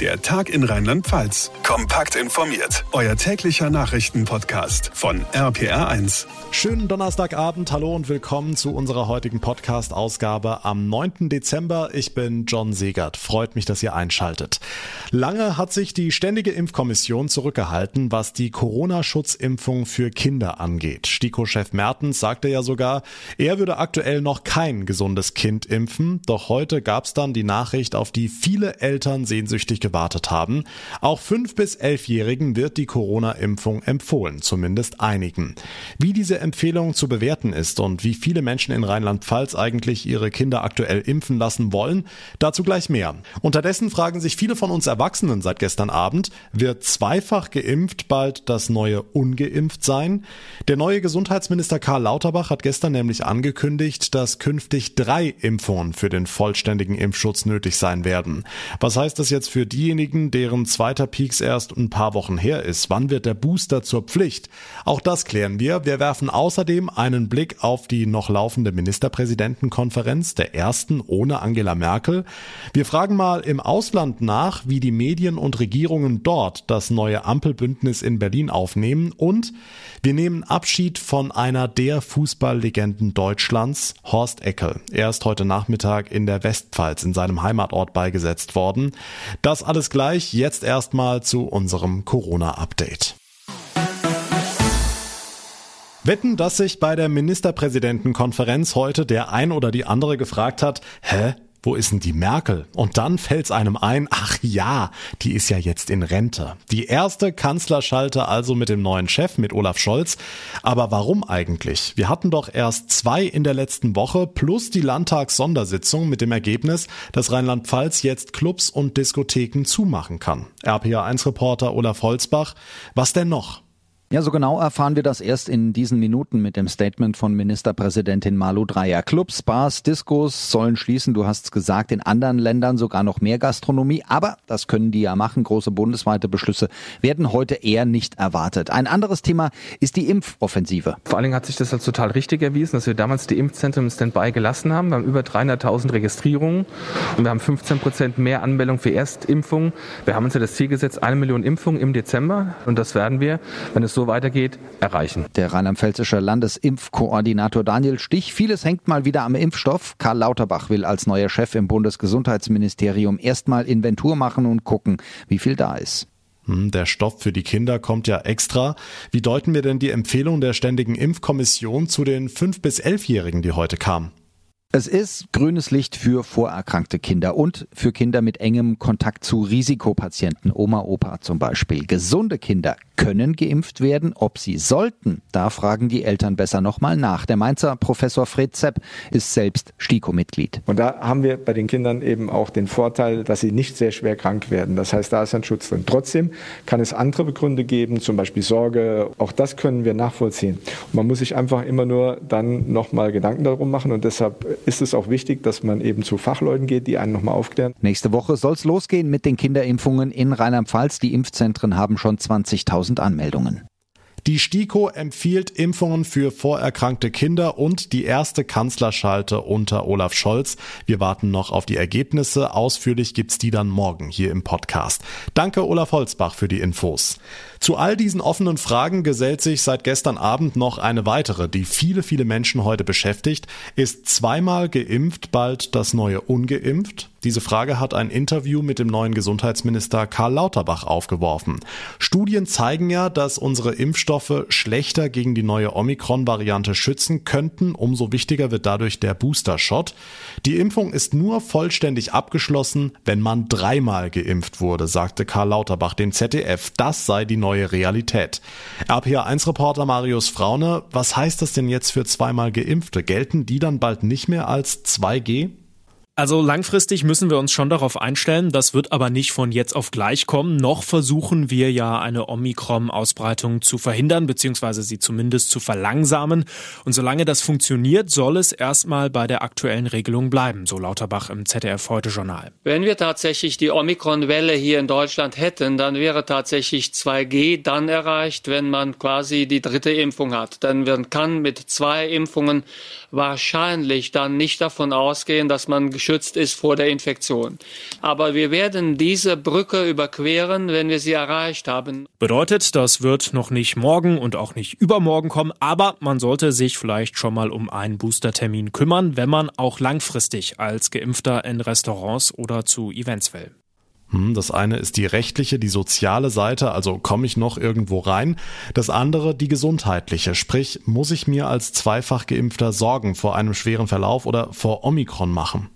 Der Tag in Rheinland-Pfalz. Kompakt informiert. Euer täglicher Nachrichtenpodcast von RPR1. Schönen Donnerstagabend, hallo und willkommen zu unserer heutigen Podcast-Ausgabe am 9. Dezember. Ich bin John Segert. Freut mich, dass ihr einschaltet. Lange hat sich die Ständige Impfkommission zurückgehalten, was die Corona-Schutzimpfung für Kinder angeht. STIKO-Chef Mertens sagte ja sogar, er würde aktuell noch kein gesundes Kind impfen. Doch heute gab es dann die Nachricht, auf die viele Eltern sehnsüchtig gewartet haben. Auch 5- bis 11-Jährigen wird die Corona-Impfung empfohlen, zumindest einigen. Wie diese Empfehlung zu bewerten ist und wie viele Menschen in Rheinland-Pfalz eigentlich ihre Kinder aktuell impfen lassen wollen, dazu gleich mehr. Unterdessen fragen sich viele von uns Erwachsenen seit gestern Abend, wird zweifach geimpft bald das neue ungeimpft sein? Der neue Gesundheitsminister Karl Lauterbach hat gestern nämlich angekündigt, dass künftig drei Impfungen für den vollständigen Impfschutz nötig sein werden. Was heißt das jetzt für diejenigen, deren zweiter Peaks erst ein paar Wochen her ist. Wann wird der Booster zur Pflicht? Auch das klären wir. Wir werfen außerdem einen Blick auf die noch laufende Ministerpräsidentenkonferenz, der ersten ohne Angela Merkel. Wir fragen mal im Ausland nach, wie die Medien und Regierungen dort das neue Ampelbündnis in Berlin aufnehmen und wir nehmen Abschied von einer der Fußballlegenden Deutschlands, Horst Eckel. Er ist heute Nachmittag in der Westpfalz in seinem Heimatort beigesetzt worden. Das alles gleich, jetzt erstmal zu unserem Corona-Update. Wetten, dass sich bei der Ministerpräsidentenkonferenz heute der ein oder die andere gefragt hat, hä, wo ist denn die Merkel? Und dann fällt's einem ein, ach ja, die ist ja jetzt in Rente. Die erste Kanzlerschalte also mit dem neuen Chef, mit Olaf Scholz. Aber warum eigentlich? Wir hatten doch erst zwei in der letzten Woche plus die Landtagssondersitzung mit dem Ergebnis, dass Rheinland-Pfalz jetzt Clubs und Diskotheken zumachen kann. RPA1-Reporter Olaf Holzbach, was denn noch? Ja, so genau erfahren wir das erst in diesen Minuten mit dem Statement von Ministerpräsidentin Malu Dreyer. Clubs, Bars, Diskos sollen schließen. Du hast es gesagt, in anderen Ländern sogar noch mehr Gastronomie. Aber das können die ja machen. Große bundesweite Beschlüsse werden heute eher nicht erwartet. Ein anderes Thema ist die Impfoffensive. Vor allen Dingen hat sich das als total richtig erwiesen, dass wir damals die Impfzentren im Standby gelassen haben. Wir haben über 300.000 Registrierungen und wir haben 15 Prozent mehr Anmeldungen für Erstimpfungen. Wir haben uns ja das Ziel gesetzt, eine Million Impfungen im Dezember. Und das werden wir, wenn es so weitergeht, erreichen. Der rheinland-pfälzische Landesimpfkoordinator Daniel Stich. Vieles hängt mal wieder am Impfstoff. Karl Lauterbach will als neuer Chef im Bundesgesundheitsministerium erstmal Inventur machen und gucken, wie viel da ist. Hm, der Stoff für die Kinder kommt ja extra. Wie deuten wir denn die Empfehlung der Ständigen Impfkommission zu den 5- bis 11-Jährigen, die heute kam? Es ist grünes Licht für vorerkrankte Kinder und für Kinder mit engem Kontakt zu Risikopatienten, Oma, Opa zum Beispiel. Gesunde Kinder können geimpft werden. Ob sie sollten, da fragen die Eltern besser nochmal nach. Der Mainzer Professor Fred Zepp ist selbst STIKO-Mitglied. Und da haben wir bei den Kindern eben auch den Vorteil, dass sie nicht sehr schwer krank werden. Das heißt, da ist ein Schutz drin. Trotzdem kann es andere Begründe geben, zum Beispiel Sorge. Auch das können wir nachvollziehen. Und man muss sich einfach immer nur dann nochmal Gedanken darum machen und deshalb ist es auch wichtig, dass man eben zu Fachleuten geht, die einen nochmal aufklären. Nächste Woche soll es losgehen mit den Kinderimpfungen in Rheinland-Pfalz. Die Impfzentren haben schon 20.000 Anmeldungen. Die STIKO empfiehlt Impfungen für vorerkrankte Kinder und die erste Kanzlerschalte unter Olaf Scholz. Wir warten noch auf die Ergebnisse. Ausführlich gibt's die dann morgen hier im Podcast. Danke Olaf Holzbach für die Infos. Zu all diesen offenen Fragen gesellt sich seit gestern Abend noch eine weitere, die viele, viele Menschen heute beschäftigt. Ist zweimal geimpft bald das neue ungeimpft? Diese Frage hat ein Interview mit dem neuen Gesundheitsminister Karl Lauterbach aufgeworfen. Studien zeigen ja, dass unsere Impfstoffe schlechter gegen die neue Omikron-Variante schützen könnten. Umso wichtiger wird dadurch der Booster-Shot. Die Impfung ist nur vollständig abgeschlossen, wenn man dreimal geimpft wurde, sagte Karl Lauterbach dem ZDF. Das sei die neue Realität. RPA1-Reporter Marius Fraune, was heißt das denn jetzt für zweimal Geimpfte? Gelten die dann bald nicht mehr als 2G? Also langfristig müssen wir uns schon darauf einstellen, das wird aber nicht von jetzt auf gleich kommen. Noch versuchen wir ja eine Omikron-Ausbreitung zu verhindern, beziehungsweise sie zumindest zu verlangsamen. Und solange das funktioniert, soll es erstmal bei der aktuellen Regelung bleiben, so Lauterbach im ZDF Heute Journal. Wenn wir tatsächlich die Omikron-Welle hier in Deutschland hätten, dann wäre tatsächlich 2G dann erreicht, wenn man quasi die dritte Impfung hat. Denn man kann mit zwei Impfungen wahrscheinlich dann nicht davon ausgehen, dass man geschützt ist vor der Infektion. Aber wir werden diese Brücke überqueren, wenn wir sie erreicht haben. Bedeutet, das wird noch nicht morgen und auch nicht übermorgen kommen, aber man sollte sich vielleicht schon mal um einen Boostertermin kümmern, wenn man auch langfristig als Geimpfter in Restaurants oder zu Events will. Hm, das eine ist die rechtliche, die soziale Seite, also komme ich noch irgendwo rein. Das andere die gesundheitliche, sprich, muss ich mir als zweifach geimpfter Sorgen vor einem schweren Verlauf oder vor Omikron machen?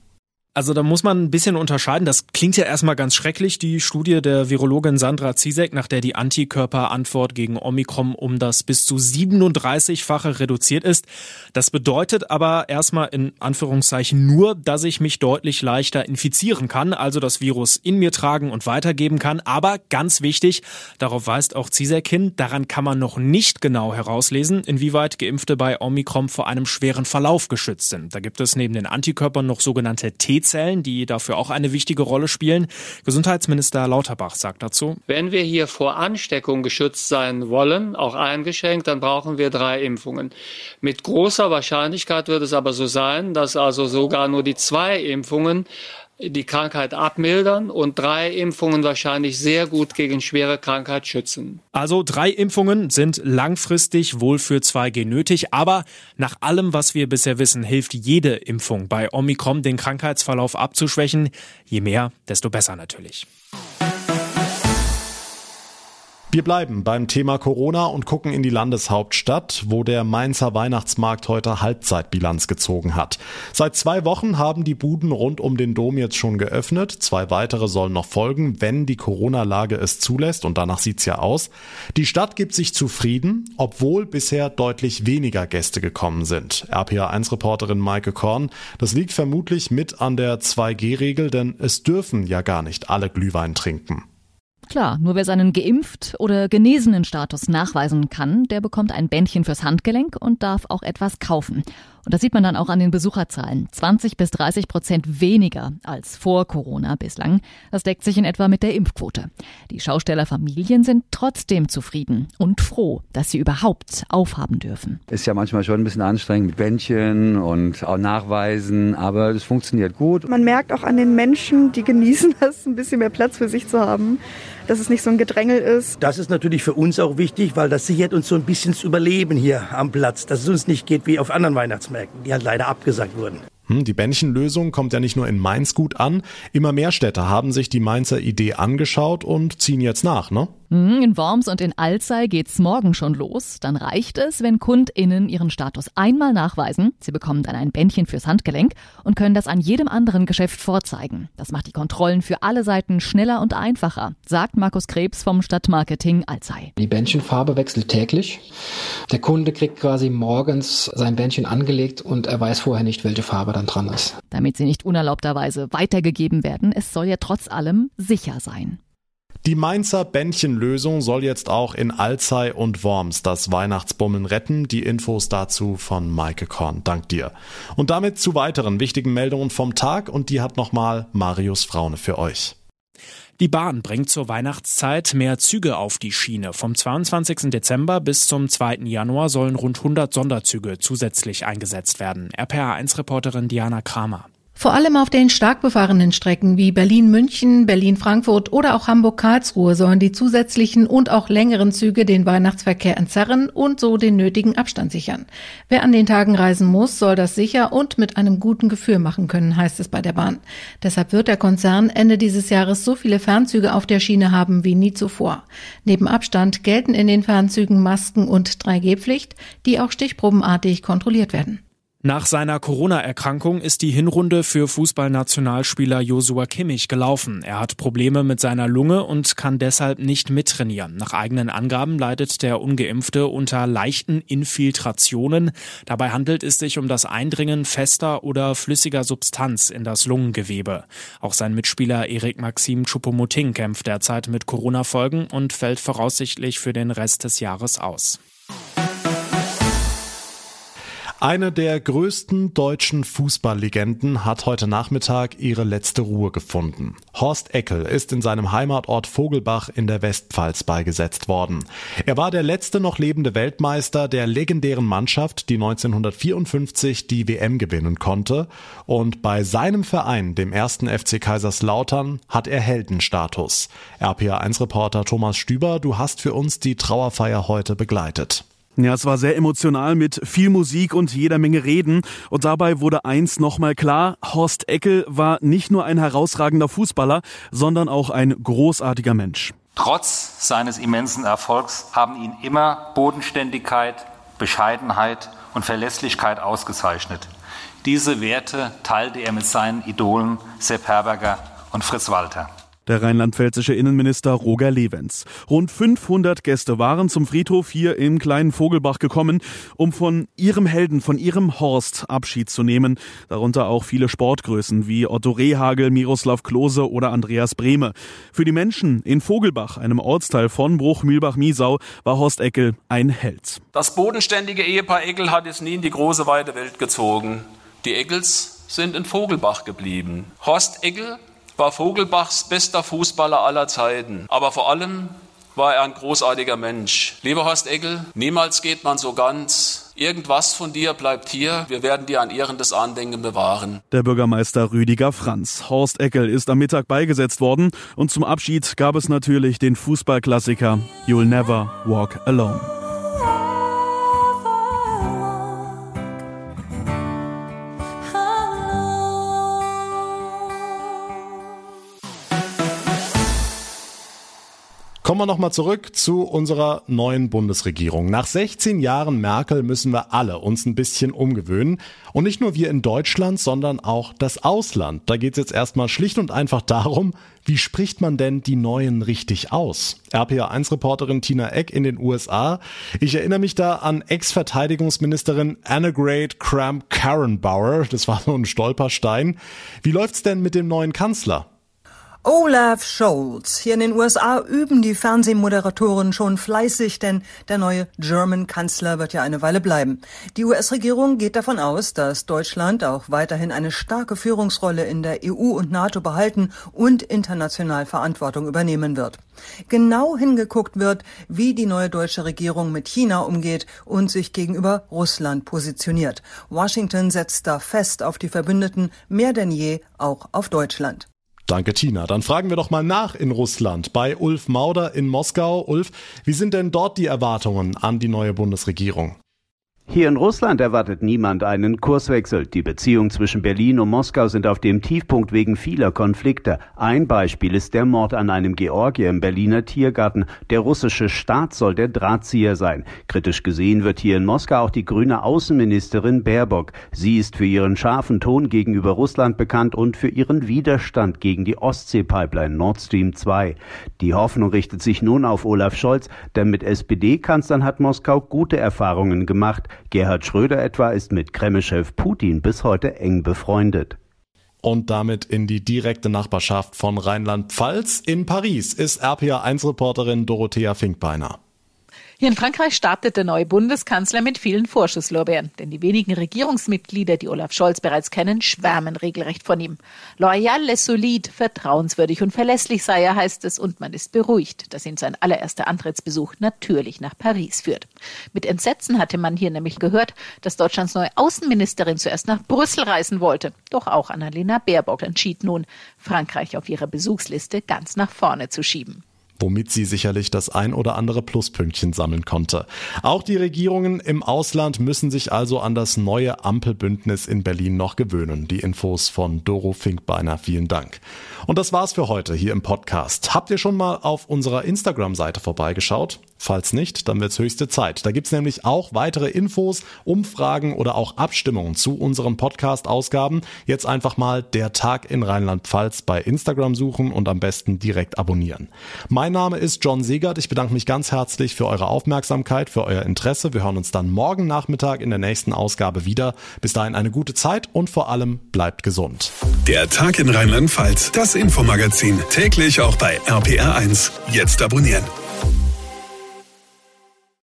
Also da muss man ein bisschen unterscheiden. Das klingt ja erstmal ganz schrecklich, die Studie der Virologin Sandra Zizek, nach der die Antikörperantwort gegen Omikron um das bis zu 37-fache reduziert ist. Das bedeutet aber erstmal in Anführungszeichen nur, dass ich mich deutlich leichter infizieren kann, also das Virus in mir tragen und weitergeben kann. Aber ganz wichtig, darauf weist auch Zizek hin, daran kann man noch nicht genau herauslesen, inwieweit Geimpfte bei Omikron vor einem schweren Verlauf geschützt sind. Da gibt es neben den Antikörpern noch sogenannte T T-Zellen, die dafür auch eine wichtige Rolle spielen. Gesundheitsminister Lauterbach sagt dazu. Wenn wir hier vor Ansteckung geschützt sein wollen, auch eingeschränkt, dann brauchen wir drei Impfungen. Mit großer Wahrscheinlichkeit wird es aber so sein, dass also sogar nur die zwei Impfungen die Krankheit abmildern und drei Impfungen wahrscheinlich sehr gut gegen schwere Krankheit schützen. Also drei Impfungen sind langfristig wohl für 2G nötig, aber nach allem, was wir bisher wissen, hilft jede Impfung bei Omikron den Krankheitsverlauf abzuschwächen. Je mehr, desto besser natürlich. Wir bleiben beim Thema Corona und gucken in die Landeshauptstadt, wo der Mainzer Weihnachtsmarkt heute Halbzeitbilanz gezogen hat. Seit zwei Wochen haben die Buden rund um den Dom jetzt schon geöffnet. Zwei weitere sollen noch folgen, wenn die Corona-Lage es zulässt und danach sieht's ja aus. Die Stadt gibt sich zufrieden, obwohl bisher deutlich weniger Gäste gekommen sind. RPA1-Reporterin Maike Korn, das liegt vermutlich mit an der 2G-Regel, denn es dürfen ja gar nicht alle Glühwein trinken. Klar, nur wer seinen geimpft oder genesenen Status nachweisen kann, der bekommt ein Bändchen fürs Handgelenk und darf auch etwas kaufen. Und das sieht man dann auch an den Besucherzahlen. 20 bis 30 Prozent weniger als vor Corona bislang. Das deckt sich in etwa mit der Impfquote. Die Schaustellerfamilien sind trotzdem zufrieden und froh, dass sie überhaupt aufhaben dürfen. Ist ja manchmal schon ein bisschen anstrengend mit Bändchen und auch Nachweisen, aber es funktioniert gut. Man merkt auch an den Menschen, die genießen das, ein bisschen mehr Platz für sich zu haben dass es nicht so ein Gedrängel ist. Das ist natürlich für uns auch wichtig, weil das sichert uns so ein bisschen das Überleben hier am Platz, dass es uns nicht geht wie auf anderen Weihnachtsmärkten, die halt leider abgesagt wurden. Hm, die Bändchenlösung kommt ja nicht nur in Mainz gut an. Immer mehr Städte haben sich die Mainzer Idee angeschaut und ziehen jetzt nach, ne? Mhm, in Worms und in Alzey geht's morgen schon los. Dann reicht es, wenn KundInnen ihren Status einmal nachweisen. Sie bekommen dann ein Bändchen fürs Handgelenk und können das an jedem anderen Geschäft vorzeigen. Das macht die Kontrollen für alle Seiten schneller und einfacher, sagt Markus Krebs vom Stadtmarketing Alzey. Die Bändchenfarbe wechselt täglich. Der Kunde kriegt quasi morgens sein Bändchen angelegt und er weiß vorher nicht, welche Farbe dann dran ist. Damit sie nicht unerlaubterweise weitergegeben werden, es soll ja trotz allem sicher sein. Die Mainzer Bändchenlösung soll jetzt auch in Alzey und Worms das Weihnachtsbummeln retten. Die Infos dazu von Maike Korn. Dank dir. Und damit zu weiteren wichtigen Meldungen vom Tag und die hat nochmal Marius Fraune für euch. Die Bahn bringt zur Weihnachtszeit mehr Züge auf die Schiene. Vom 22. Dezember bis zum 2. Januar sollen rund 100 Sonderzüge zusätzlich eingesetzt werden. RPA1-Reporterin Diana Kramer. Vor allem auf den stark befahrenen Strecken wie Berlin-München, Berlin-Frankfurt oder auch Hamburg-Karlsruhe sollen die zusätzlichen und auch längeren Züge den Weihnachtsverkehr entzerren und so den nötigen Abstand sichern. Wer an den Tagen reisen muss, soll das sicher und mit einem guten Gefühl machen können, heißt es bei der Bahn. Deshalb wird der Konzern Ende dieses Jahres so viele Fernzüge auf der Schiene haben wie nie zuvor. Neben Abstand gelten in den Fernzügen Masken und 3G-Pflicht, die auch stichprobenartig kontrolliert werden. Nach seiner Corona-Erkrankung ist die Hinrunde für Fußballnationalspieler Josua Kimmich gelaufen. Er hat Probleme mit seiner Lunge und kann deshalb nicht mittrainieren. Nach eigenen Angaben leidet der Ungeimpfte unter leichten Infiltrationen. Dabei handelt es sich um das Eindringen fester oder flüssiger Substanz in das Lungengewebe. Auch sein Mitspieler Erik Maxim Choupo-Moting kämpft derzeit mit Corona-Folgen und fällt voraussichtlich für den Rest des Jahres aus. Eine der größten deutschen Fußballlegenden hat heute Nachmittag ihre letzte Ruhe gefunden. Horst Eckel ist in seinem Heimatort Vogelbach in der Westpfalz beigesetzt worden. Er war der letzte noch lebende Weltmeister der legendären Mannschaft, die 1954 die WM gewinnen konnte. Und bei seinem Verein, dem ersten FC Kaiserslautern, hat er Heldenstatus. RPA1-Reporter Thomas Stüber, du hast für uns die Trauerfeier heute begleitet. Ja, es war sehr emotional mit viel Musik und jeder Menge Reden. Und dabei wurde eins nochmal klar, Horst Eckel war nicht nur ein herausragender Fußballer, sondern auch ein großartiger Mensch. Trotz seines immensen Erfolgs haben ihn immer Bodenständigkeit, Bescheidenheit und Verlässlichkeit ausgezeichnet. Diese Werte teilte er mit seinen Idolen Sepp Herberger und Fritz Walter der rheinland-pfälzische Innenminister Roger Levens. Rund 500 Gäste waren zum Friedhof hier im kleinen Vogelbach gekommen, um von ihrem Helden, von ihrem Horst Abschied zu nehmen. Darunter auch viele Sportgrößen wie Otto Rehagel, Miroslav Klose oder Andreas Brehme. Für die Menschen in Vogelbach, einem Ortsteil von Bruch-Mühlbach-Miesau, war Horst Eckel ein Held. Das bodenständige Ehepaar Eckel hat es nie in die große weite Welt gezogen. Die Eckels sind in Vogelbach geblieben. Horst Eckel war Vogelbachs bester Fußballer aller Zeiten. Aber vor allem war er ein großartiger Mensch. Lieber Horst Eckel, niemals geht man so ganz. Irgendwas von dir bleibt hier. Wir werden dir ein ehrendes Andenken bewahren. Der Bürgermeister Rüdiger Franz. Horst Eckel ist am Mittag beigesetzt worden und zum Abschied gab es natürlich den Fußballklassiker You'll Never Walk Alone. Kommen wir nochmal zurück zu unserer neuen Bundesregierung. Nach 16 Jahren Merkel müssen wir alle uns ein bisschen umgewöhnen. Und nicht nur wir in Deutschland, sondern auch das Ausland. Da geht es jetzt erstmal schlicht und einfach darum, wie spricht man denn die Neuen richtig aus? RPA1-Reporterin Tina Eck in den USA. Ich erinnere mich da an Ex-Verteidigungsministerin Annegret Kramp-Karrenbauer. Das war so ein Stolperstein. Wie läuft's denn mit dem neuen Kanzler? Olaf Scholz. Hier in den USA üben die Fernsehmoderatoren schon fleißig, denn der neue German-Kanzler wird ja eine Weile bleiben. Die US-Regierung geht davon aus, dass Deutschland auch weiterhin eine starke Führungsrolle in der EU und NATO behalten und international Verantwortung übernehmen wird. Genau hingeguckt wird, wie die neue deutsche Regierung mit China umgeht und sich gegenüber Russland positioniert. Washington setzt da fest auf die Verbündeten, mehr denn je auch auf Deutschland. Danke, Tina. Dann fragen wir doch mal nach in Russland bei Ulf Mauder in Moskau. Ulf, wie sind denn dort die Erwartungen an die neue Bundesregierung? Hier in Russland erwartet niemand einen Kurswechsel. Die Beziehungen zwischen Berlin und Moskau sind auf dem Tiefpunkt wegen vieler Konflikte. Ein Beispiel ist der Mord an einem Georgier im Berliner Tiergarten. Der russische Staat soll der Drahtzieher sein. Kritisch gesehen wird hier in Moskau auch die grüne Außenministerin Baerbock. Sie ist für ihren scharfen Ton gegenüber Russland bekannt und für ihren Widerstand gegen die Ostsee-Pipeline Nord Stream 2. Die Hoffnung richtet sich nun auf Olaf Scholz, denn mit SPD-Kanzlern hat Moskau gute Erfahrungen gemacht. Gerhard Schröder etwa ist mit Kreml-Chef Putin bis heute eng befreundet. Und damit in die direkte Nachbarschaft von Rheinland-Pfalz. In Paris ist RPA1-Reporterin Dorothea Finkbeiner. Hier in Frankreich startet der neue Bundeskanzler mit vielen Vorschusslorbeeren, denn die wenigen Regierungsmitglieder, die Olaf Scholz bereits kennen, schwärmen regelrecht von ihm. Loyal, les solide, vertrauenswürdig und verlässlich sei er, heißt es, und man ist beruhigt, dass ihn sein allererster Antrittsbesuch natürlich nach Paris führt. Mit Entsetzen hatte man hier nämlich gehört, dass Deutschlands neue Außenministerin zuerst nach Brüssel reisen wollte. Doch auch Annalena Baerbock entschied nun, Frankreich auf ihrer Besuchsliste ganz nach vorne zu schieben womit sie sicherlich das ein oder andere Pluspünktchen sammeln konnte. Auch die Regierungen im Ausland müssen sich also an das neue Ampelbündnis in Berlin noch gewöhnen. Die Infos von Doro Finkbeiner, vielen Dank. Und das war's für heute hier im Podcast. Habt ihr schon mal auf unserer Instagram-Seite vorbeigeschaut? Falls nicht, dann wird's höchste Zeit. Da gibt's nämlich auch weitere Infos, Umfragen oder auch Abstimmungen zu unseren Podcast-Ausgaben. Jetzt einfach mal der Tag in Rheinland-Pfalz bei Instagram suchen und am besten direkt abonnieren. Mein Name ist John Segert. Ich bedanke mich ganz herzlich für eure Aufmerksamkeit, für euer Interesse. Wir hören uns dann morgen Nachmittag in der nächsten Ausgabe wieder. Bis dahin eine gute Zeit und vor allem bleibt gesund. Der Tag in Rheinland-Pfalz, das Infomagazin, täglich auch bei RPR1. Jetzt abonnieren.